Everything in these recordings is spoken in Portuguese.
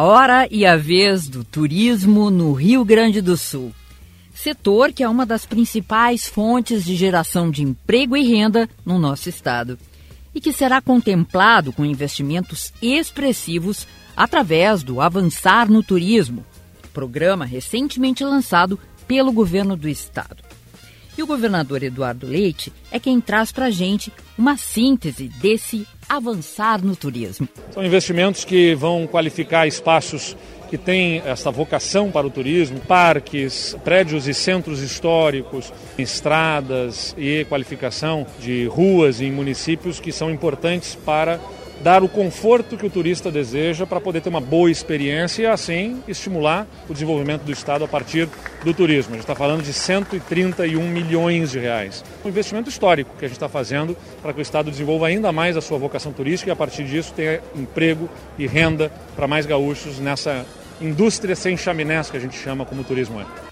a hora e a vez do turismo no Rio Grande do Sul. Setor que é uma das principais fontes de geração de emprego e renda no nosso estado. E que será contemplado com investimentos expressivos através do Avançar no Turismo, programa recentemente lançado pelo governo do estado. E o governador Eduardo Leite é quem traz para a gente uma síntese desse avançar no turismo. São investimentos que vão qualificar espaços que têm essa vocação para o turismo, parques, prédios e centros históricos, estradas e qualificação de ruas em municípios que são importantes para dar o conforto que o turista deseja para poder ter uma boa experiência e assim estimular o desenvolvimento do estado a partir do turismo. A gente está falando de 131 milhões de reais. Um investimento histórico que a gente está fazendo para que o estado desenvolva ainda mais a sua vocação turística e a partir disso tenha emprego e renda para mais gaúchos nessa indústria sem chaminés que a gente chama como turismo é.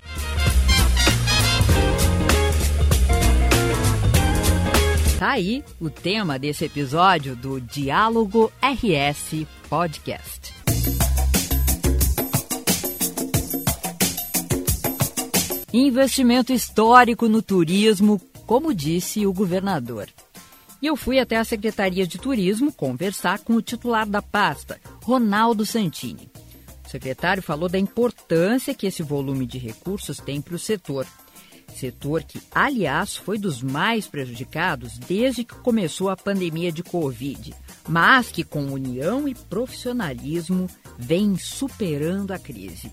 Tá aí o tema desse episódio do Diálogo RS Podcast. Investimento histórico no turismo, como disse o governador. E eu fui até a Secretaria de Turismo conversar com o titular da pasta, Ronaldo Santini. O secretário falou da importância que esse volume de recursos tem para o setor Setor que, aliás, foi dos mais prejudicados desde que começou a pandemia de Covid, mas que, com união e profissionalismo, vem superando a crise.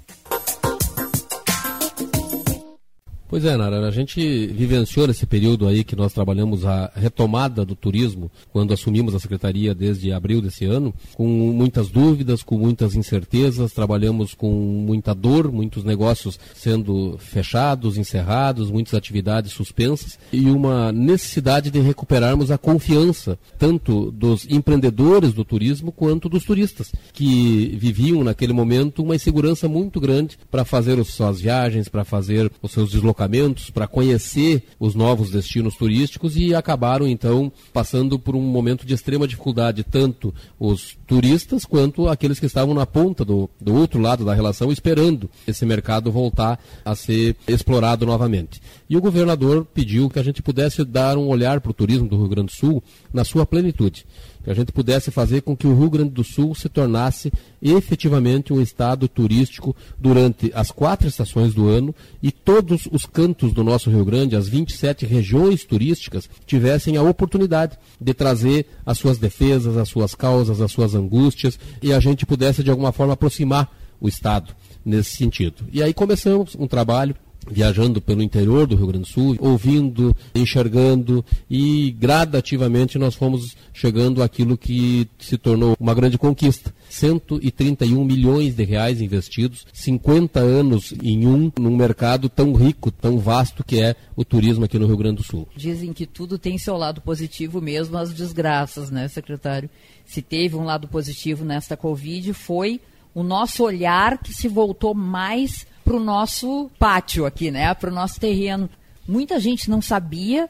Pois é, Nara, a gente vivenciou nesse período aí que nós trabalhamos a retomada do turismo, quando assumimos a secretaria desde abril desse ano, com muitas dúvidas, com muitas incertezas, trabalhamos com muita dor, muitos negócios sendo fechados, encerrados, muitas atividades suspensas e uma necessidade de recuperarmos a confiança, tanto dos empreendedores do turismo quanto dos turistas, que viviam naquele momento uma insegurança muito grande para fazer as suas viagens, para fazer os seus deslocamentos deslocamentos para conhecer os novos destinos turísticos e acabaram então passando por um momento de extrema dificuldade, tanto os turistas quanto aqueles que estavam na ponta do, do outro lado da relação esperando esse mercado voltar a ser explorado novamente. E o governador pediu que a gente pudesse dar um olhar para o turismo do Rio Grande do Sul na sua plenitude que a gente pudesse fazer com que o Rio Grande do Sul se tornasse efetivamente um estado turístico durante as quatro estações do ano e todos os cantos do nosso Rio Grande, as 27 regiões turísticas, tivessem a oportunidade de trazer as suas defesas, as suas causas, as suas angústias e a gente pudesse de alguma forma aproximar o estado nesse sentido. E aí começamos um trabalho viajando pelo interior do Rio Grande do Sul, ouvindo, enxergando e gradativamente nós fomos chegando àquilo que se tornou uma grande conquista. 131 milhões de reais investidos, 50 anos em um, num mercado tão rico, tão vasto que é o turismo aqui no Rio Grande do Sul. Dizem que tudo tem seu lado positivo mesmo, as desgraças, né, secretário? Se teve um lado positivo nesta Covid, foi o nosso olhar que se voltou mais para o nosso pátio aqui, né? Para o nosso terreno. Muita gente não sabia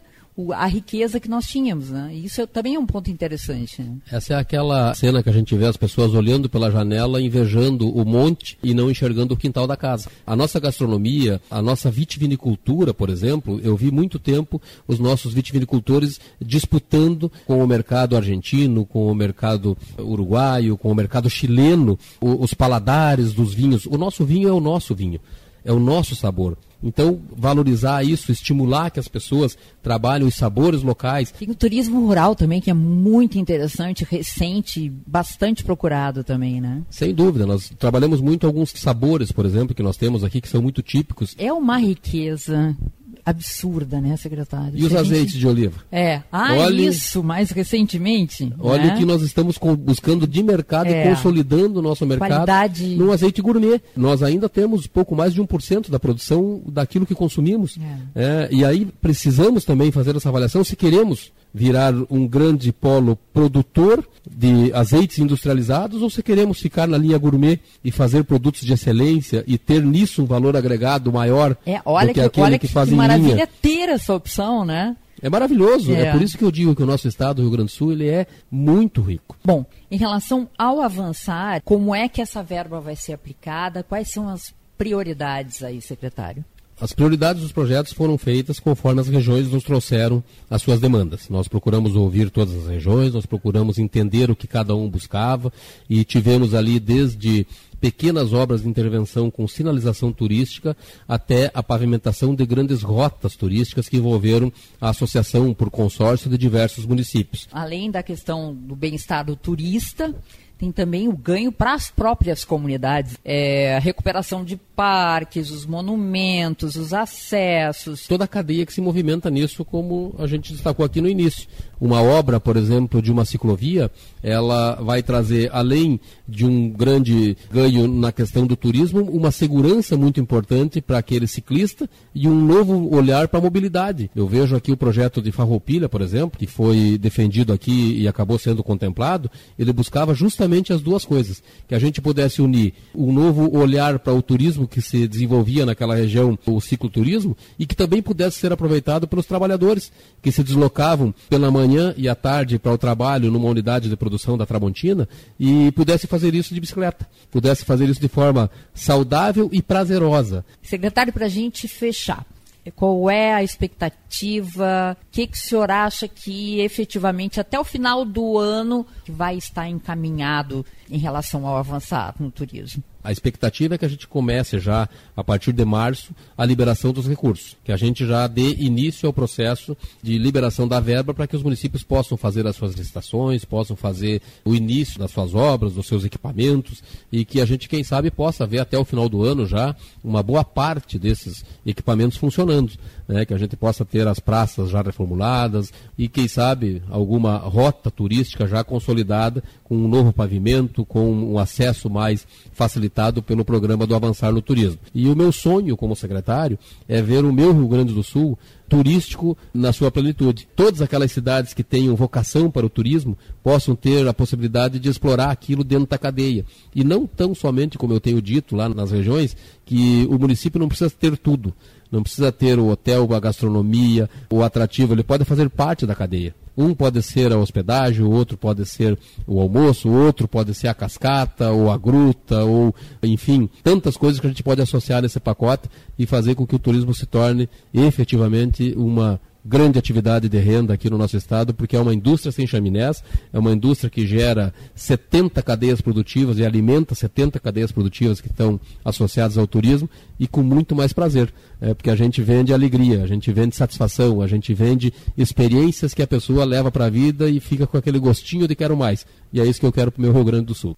a riqueza que nós tínhamos, né? Isso também é um ponto interessante. Né? Essa é aquela cena que a gente vê as pessoas olhando pela janela, invejando o monte e não enxergando o quintal da casa. A nossa gastronomia, a nossa vitivinicultura, por exemplo, eu vi muito tempo os nossos vitivinicultores disputando com o mercado argentino, com o mercado uruguaio, com o mercado chileno, os paladares dos vinhos. O nosso vinho é o nosso vinho é o nosso sabor. Então, valorizar isso, estimular que as pessoas trabalhem os sabores locais. Tem o turismo rural também, que é muito interessante, recente, bastante procurado também, né? Sem dúvida. Nós trabalhamos muito alguns sabores, por exemplo, que nós temos aqui, que são muito típicos. É uma riqueza absurda, né, secretário? E os gente... azeites de oliva? É. Ah, olha, isso, mais recentemente. Olha né? o que nós estamos buscando de mercado é. e consolidando o nosso mercado Qualidade... no azeite gourmet. Nós ainda temos pouco mais de 1% da produção daquilo que consumimos. É. É, e aí precisamos também fazer essa avaliação se queremos virar um grande polo produtor de azeites industrializados ou se queremos ficar na linha gourmet e fazer produtos de excelência e ter nisso um valor agregado maior é, olha do que, que aquele olha que, que faz que maravilha linha. ter essa opção, né? É maravilhoso, é. é. por isso que eu digo que o nosso estado, o Rio Grande do Sul, ele é muito rico. Bom, em relação ao avançar, como é que essa verba vai ser aplicada? Quais são as prioridades aí, secretário? As prioridades dos projetos foram feitas conforme as regiões nos trouxeram as suas demandas. Nós procuramos ouvir todas as regiões, nós procuramos entender o que cada um buscava e tivemos ali desde pequenas obras de intervenção com sinalização turística até a pavimentação de grandes rotas turísticas que envolveram a associação por consórcio de diversos municípios. Além da questão do bem-estar do turista, tem também o ganho para as próprias comunidades. É, a recuperação de parques, os monumentos, os acessos. Toda a cadeia que se movimenta nisso, como a gente destacou aqui no início. Uma obra, por exemplo, de uma ciclovia, ela vai trazer, além de um grande ganho na questão do turismo, uma segurança muito importante para aquele ciclista e um novo olhar para a mobilidade. Eu vejo aqui o projeto de Farroupilha, por exemplo, que foi defendido aqui e acabou sendo contemplado, ele buscava justamente as duas coisas, que a gente pudesse unir um novo olhar para o turismo que se desenvolvia naquela região, o cicloturismo, e que também pudesse ser aproveitado pelos trabalhadores que se deslocavam pela manhã e à tarde para o trabalho numa unidade de produção da Tramontina e pudesse fazer isso de bicicleta, pudesse fazer isso de forma saudável e prazerosa. Secretário, para a gente fechar, qual é a expectativa? O que, que o senhor acha que efetivamente até o final do ano vai estar encaminhado em relação ao avançar no turismo? A expectativa é que a gente comece já, a partir de março, a liberação dos recursos, que a gente já dê início ao processo de liberação da verba para que os municípios possam fazer as suas licitações, possam fazer o início das suas obras, dos seus equipamentos, e que a gente, quem sabe, possa ver até o final do ano já uma boa parte desses equipamentos funcionando, né? que a gente possa ter as praças já reformuladas e, quem sabe, alguma rota turística já consolidada com um novo pavimento, com um acesso mais facilitado pelo programa do Avançar no Turismo. E o meu sonho como secretário é ver o meu Rio Grande do Sul turístico na sua plenitude. Todas aquelas cidades que tenham vocação para o turismo possam ter a possibilidade de explorar aquilo dentro da cadeia. E não tão somente, como eu tenho dito lá nas regiões, que o município não precisa ter tudo. Não precisa ter o hotel, a gastronomia, o atrativo, ele pode fazer parte da cadeia. Um pode ser a hospedagem, o outro pode ser o almoço, o outro pode ser a cascata, ou a gruta, ou enfim, tantas coisas que a gente pode associar nesse pacote e fazer com que o turismo se torne efetivamente uma grande atividade de renda aqui no nosso estado, porque é uma indústria sem chaminés, é uma indústria que gera 70 cadeias produtivas e alimenta 70 cadeias produtivas que estão associadas ao turismo e com muito mais prazer, é, porque a gente vende alegria, a gente vende satisfação, a gente vende experiências que a pessoa leva para a vida e fica com aquele gostinho de quero mais. E é isso que eu quero para o meu Rio Grande do Sul.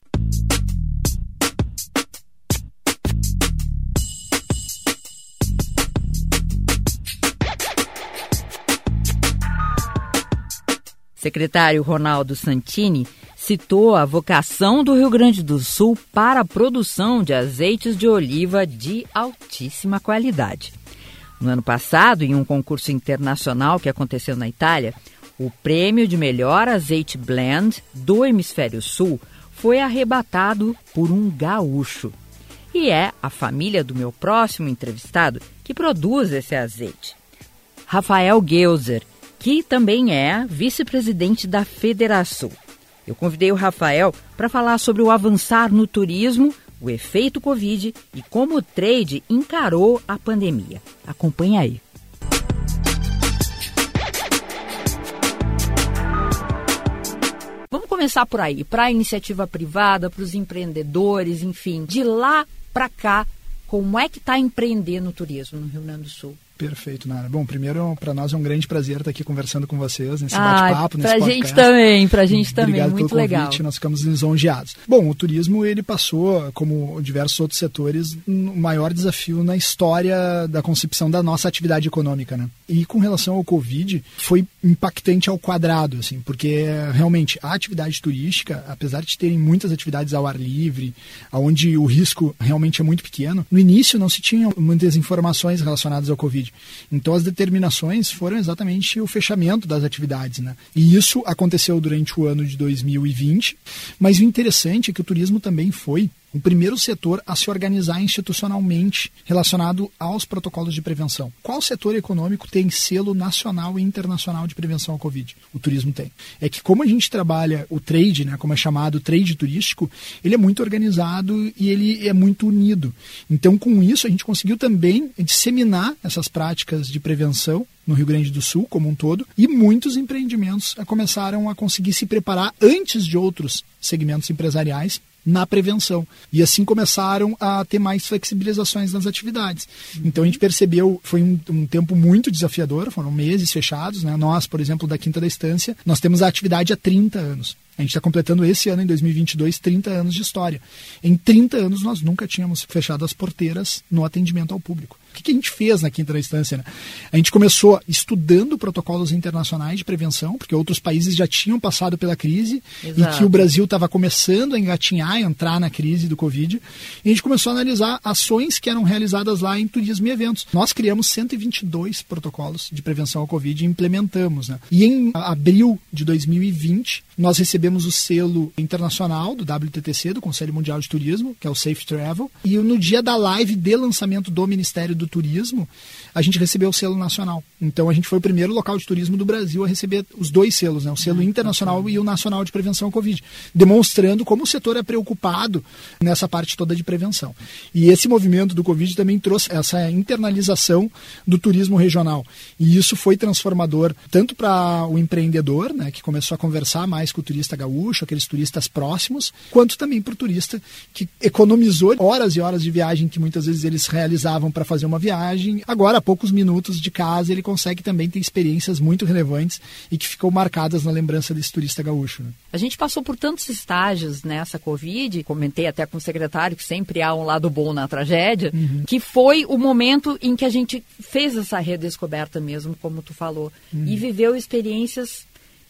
Secretário Ronaldo Santini citou a vocação do Rio Grande do Sul para a produção de azeites de oliva de altíssima qualidade. No ano passado, em um concurso internacional que aconteceu na Itália, o prêmio de melhor azeite blend do Hemisfério Sul foi arrebatado por um gaúcho. E é a família do meu próximo entrevistado que produz esse azeite. Rafael Geuser, que também é vice-presidente da Federação. Eu convidei o Rafael para falar sobre o avançar no turismo, o efeito Covid e como o trade encarou a pandemia. Acompanhe aí. Vamos começar por aí, para a iniciativa privada, para os empreendedores, enfim, de lá para cá, como é que está empreender no turismo no Rio Grande do Sul? Perfeito, Nara. Bom, primeiro, para nós é um grande prazer estar aqui conversando com vocês nesse bate-papo, nesse podcast. gente também, para a gente também, Obrigado muito pelo legal. Convite, nós ficamos lisonjeados. Bom, o turismo, ele passou, como diversos outros setores, um maior desafio na história da concepção da nossa atividade econômica, né? E com relação ao Covid, foi impactante ao quadrado, assim, porque realmente a atividade turística, apesar de terem muitas atividades ao ar livre, onde o risco realmente é muito pequeno, no início não se tinham muitas informações relacionadas ao Covid. Então as determinações foram exatamente o fechamento das atividades, né? E isso aconteceu durante o ano de 2020, mas o interessante é que o turismo também foi o primeiro setor a se organizar institucionalmente relacionado aos protocolos de prevenção. Qual setor econômico tem selo nacional e internacional de prevenção ao Covid? O turismo tem. É que como a gente trabalha o trade, né, como é chamado o trade turístico, ele é muito organizado e ele é muito unido. Então, com isso, a gente conseguiu também disseminar essas práticas de prevenção no Rio Grande do Sul como um todo, e muitos empreendimentos começaram a conseguir se preparar antes de outros segmentos empresariais na prevenção. E assim começaram a ter mais flexibilizações nas atividades. Então a gente percebeu, foi um, um, tempo muito desafiador, foram meses fechados. Né? Nós, por exemplo, da Quinta da Estância, nós temos a atividade há 30 anos. A gente está completando esse ano, em 2022, 30 anos de história. Em 30 anos, nós nunca tínhamos fechado as porteiras no atendimento ao público. O que, que a gente fez na quinta instância? Né? A gente começou estudando protocolos internacionais de prevenção, porque outros países já tinham passado pela crise Exato. e que o Brasil estava começando a engatinhar, entrar na crise do Covid. E a gente começou a analisar ações que eram realizadas lá em turismo e eventos. Nós criamos 122 protocolos de prevenção ao Covid e implementamos. Né? E em abril de 2020, nós recebemos o selo internacional do WTTC, do Conselho Mundial de Turismo, que é o Safe Travel. E no dia da live de lançamento do Ministério do Turismo, a gente recebeu o selo nacional. Então a gente foi o primeiro local de turismo do Brasil a receber os dois selos, né? o selo internacional e o nacional de prevenção ao Covid, demonstrando como o setor é preocupado nessa parte toda de prevenção. E esse movimento do Covid também trouxe essa internalização do turismo regional. E isso foi transformador tanto para o empreendedor, né, que começou a conversar mais mais com o turista gaúcho, aqueles turistas próximos, quanto também para o turista que economizou horas e horas de viagem que muitas vezes eles realizavam para fazer uma viagem. Agora, a poucos minutos de casa, ele consegue também ter experiências muito relevantes e que ficam marcadas na lembrança desse turista gaúcho. Né? A gente passou por tantos estágios nessa Covid, comentei até com o secretário que sempre há um lado bom na tragédia, uhum. que foi o momento em que a gente fez essa redescoberta mesmo, como tu falou, uhum. e viveu experiências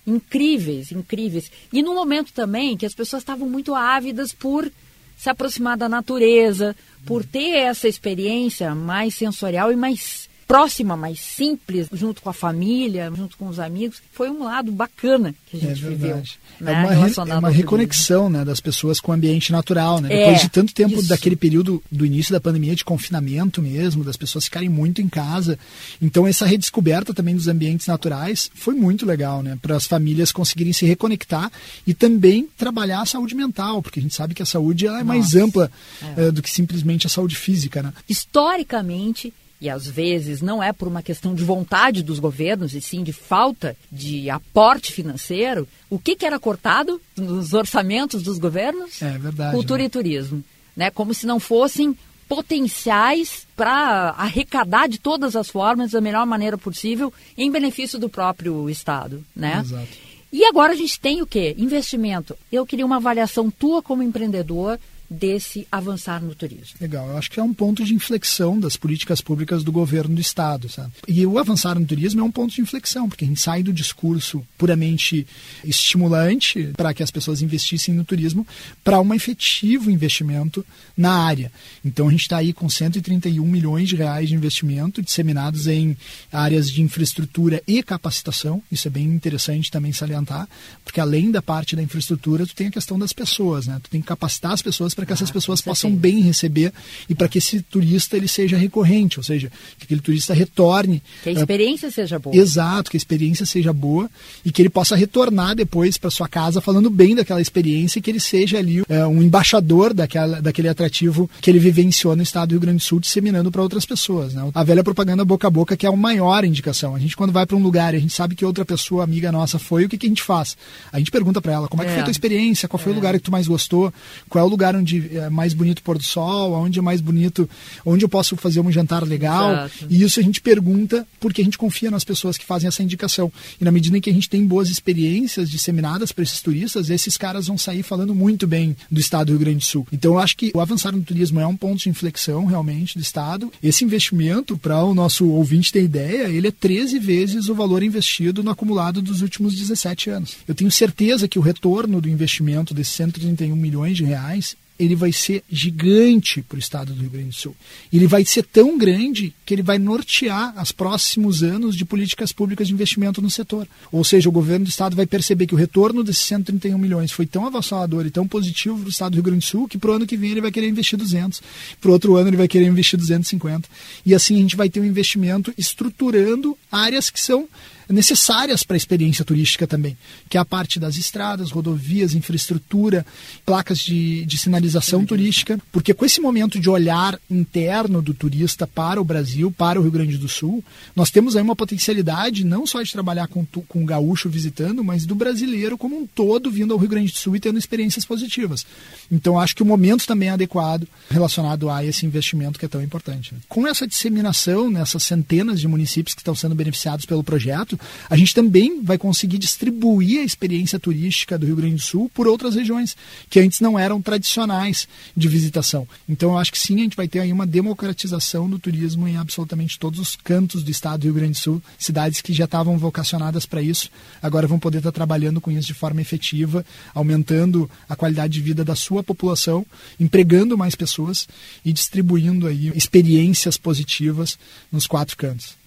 incríveis, incríveis. E no momento também que as pessoas estavam muito ávidas por se aproximar da natureza, por ter essa experiência mais sensorial e mais próxima, mais simples, junto com a família, junto com os amigos. Foi um lado bacana que a gente é viveu. Né? É uma, re, é uma reconexão né, das pessoas com o ambiente natural. Né? É, Depois de tanto tempo isso. daquele período do início da pandemia, de confinamento mesmo, das pessoas ficarem muito em casa. Então, essa redescoberta também dos ambientes naturais foi muito legal, né? Para as famílias conseguirem se reconectar e também trabalhar a saúde mental, porque a gente sabe que a saúde é mais ampla é. uh, do que simplesmente a saúde física. Né? Historicamente, e às vezes não é por uma questão de vontade dos governos, e sim de falta de aporte financeiro, o que, que era cortado nos orçamentos dos governos? É verdade. Cultura né? e turismo. Né? Como se não fossem potenciais para arrecadar de todas as formas da melhor maneira possível em benefício do próprio Estado. Né? Exato. E agora a gente tem o quê? Investimento. Eu queria uma avaliação tua como empreendedor desse avançar no turismo. Legal, eu acho que é um ponto de inflexão das políticas públicas do governo do estado, sabe? E o avançar no turismo é um ponto de inflexão, porque a gente sai do discurso puramente estimulante para que as pessoas investissem no turismo para um efetivo investimento na área. Então a gente está aí com 131 milhões de reais de investimento disseminados em áreas de infraestrutura e capacitação. Isso é bem interessante também salientar, porque além da parte da infraestrutura, tu tem a questão das pessoas, né? Tu tem que capacitar as pessoas para que essas ah, pessoas possam bem receber e para que esse turista ele seja recorrente, ou seja, que aquele turista retorne. Que a experiência uh, seja boa. Exato, que a experiência seja boa e que ele possa retornar depois para sua casa falando bem daquela experiência e que ele seja ali uh, um embaixador daquela, daquele atrativo que ele vivenciou no estado do Rio Grande do Sul, disseminando para outras pessoas. Né? A velha propaganda boca a boca, que é a maior indicação. A gente, quando vai para um lugar e a gente sabe que outra pessoa, amiga nossa, foi, o que, que a gente faz? A gente pergunta para ela como é que foi a tua é. experiência, qual foi é. o lugar que tu mais gostou, qual é o lugar onde onde é mais bonito o pôr do sol, onde é mais bonito, onde eu posso fazer um jantar legal. Exato. E isso a gente pergunta porque a gente confia nas pessoas que fazem essa indicação. E na medida em que a gente tem boas experiências disseminadas para esses turistas, esses caras vão sair falando muito bem do estado do Rio Grande do Sul. Então eu acho que o avançar no turismo é um ponto de inflexão realmente do estado. Esse investimento, para o nosso ouvinte ter ideia, ele é 13 vezes o valor investido no acumulado dos últimos 17 anos. Eu tenho certeza que o retorno do investimento desses 131 milhões de reais ele vai ser gigante para o estado do Rio Grande do Sul. Ele vai ser tão grande que ele vai nortear os próximos anos de políticas públicas de investimento no setor. Ou seja, o governo do estado vai perceber que o retorno desses 131 milhões foi tão avassalador e tão positivo para o estado do Rio Grande do Sul que para o ano que vem ele vai querer investir 200, para o outro ano ele vai querer investir 250. E assim a gente vai ter um investimento estruturando áreas que são necessárias para a experiência turística também, que é a parte das estradas, rodovias, infraestrutura, placas de, de sinalização turística, porque com esse momento de olhar interno do turista para o Brasil, para o Rio Grande do Sul, nós temos aí uma potencialidade não só de trabalhar com, com o gaúcho visitando, mas do brasileiro como um todo vindo ao Rio Grande do Sul e tendo experiências positivas. Então acho que o momento também é adequado relacionado a esse investimento que é tão importante. Né? Com essa disseminação nessas centenas de municípios que estão sendo beneficiados pelo projeto, a gente também vai conseguir distribuir a experiência turística do Rio Grande do Sul por outras regiões que antes não eram tradicionais de visitação. Então eu acho que sim, a gente vai ter aí uma democratização do turismo em absolutamente todos os cantos do estado do Rio Grande do Sul, cidades que já estavam vocacionadas para isso, agora vão poder estar trabalhando com isso de forma efetiva, aumentando a qualidade de vida da sua população, empregando mais pessoas e distribuindo aí experiências positivas nos quatro cantos.